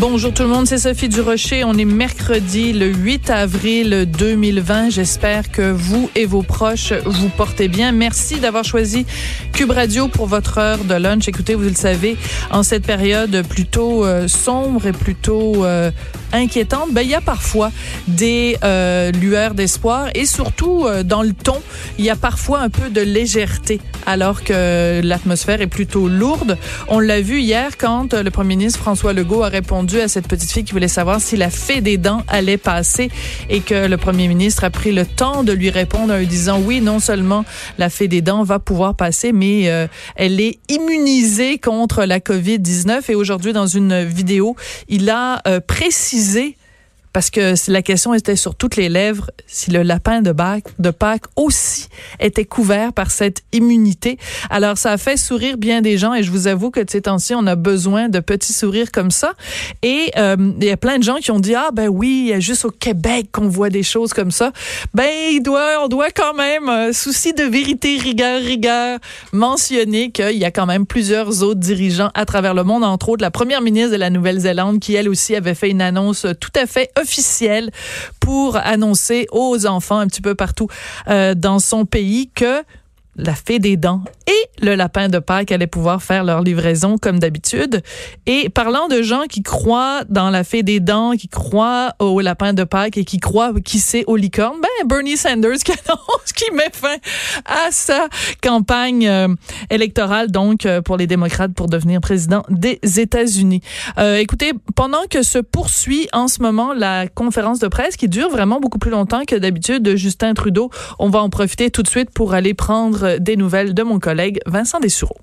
Bonjour tout le monde, c'est Sophie Durocher. On est mercredi le 8 avril 2020. J'espère que vous et vos proches vous portez bien. Merci d'avoir choisi Cube Radio pour votre heure de lunch. Écoutez, vous le savez, en cette période plutôt euh, sombre et plutôt euh, inquiétante, ben, il y a parfois des euh, lueurs d'espoir et surtout euh, dans le ton, il y a parfois un peu de légèreté alors que l'atmosphère est plutôt lourde. On l'a vu hier quand le premier ministre François Legault a répondu à cette petite fille qui voulait savoir si la fée des dents allait passer et que le premier ministre a pris le temps de lui répondre en lui disant oui, non seulement la fée des dents va pouvoir passer, mais euh, elle est immunisée contre la COVID-19. Et aujourd'hui, dans une vidéo, il a euh, précisé parce que la question était sur toutes les lèvres si le lapin de Pâques, aussi était couvert par cette immunité. Alors ça a fait sourire bien des gens et je vous avoue que de ces temps-ci on a besoin de petits sourires comme ça. Et euh, il y a plein de gens qui ont dit ah ben oui, il y a juste au Québec qu'on voit des choses comme ça. Ben il doit, on doit quand même euh, souci de vérité, rigueur, rigueur mentionner qu'il y a quand même plusieurs autres dirigeants à travers le monde, entre autres la première ministre de la Nouvelle-Zélande qui elle aussi avait fait une annonce tout à fait officielle pour annoncer aux enfants un petit peu partout euh, dans son pays que la fée des dents et le lapin de Pâques allaient pouvoir faire leur livraison comme d'habitude. Et parlant de gens qui croient dans la fée des dents, qui croient au lapin de Pâques et qui croient, qui sait, aux licornes, ben Bernie Sanders qui annonce met fin à sa campagne euh, électorale, donc euh, pour les démocrates, pour devenir président des États-Unis. Euh, écoutez, pendant que se poursuit en ce moment la conférence de presse qui dure vraiment beaucoup plus longtemps que d'habitude de Justin Trudeau, on va en profiter tout de suite pour aller prendre des nouvelles de mon collègue Vincent Dessureau.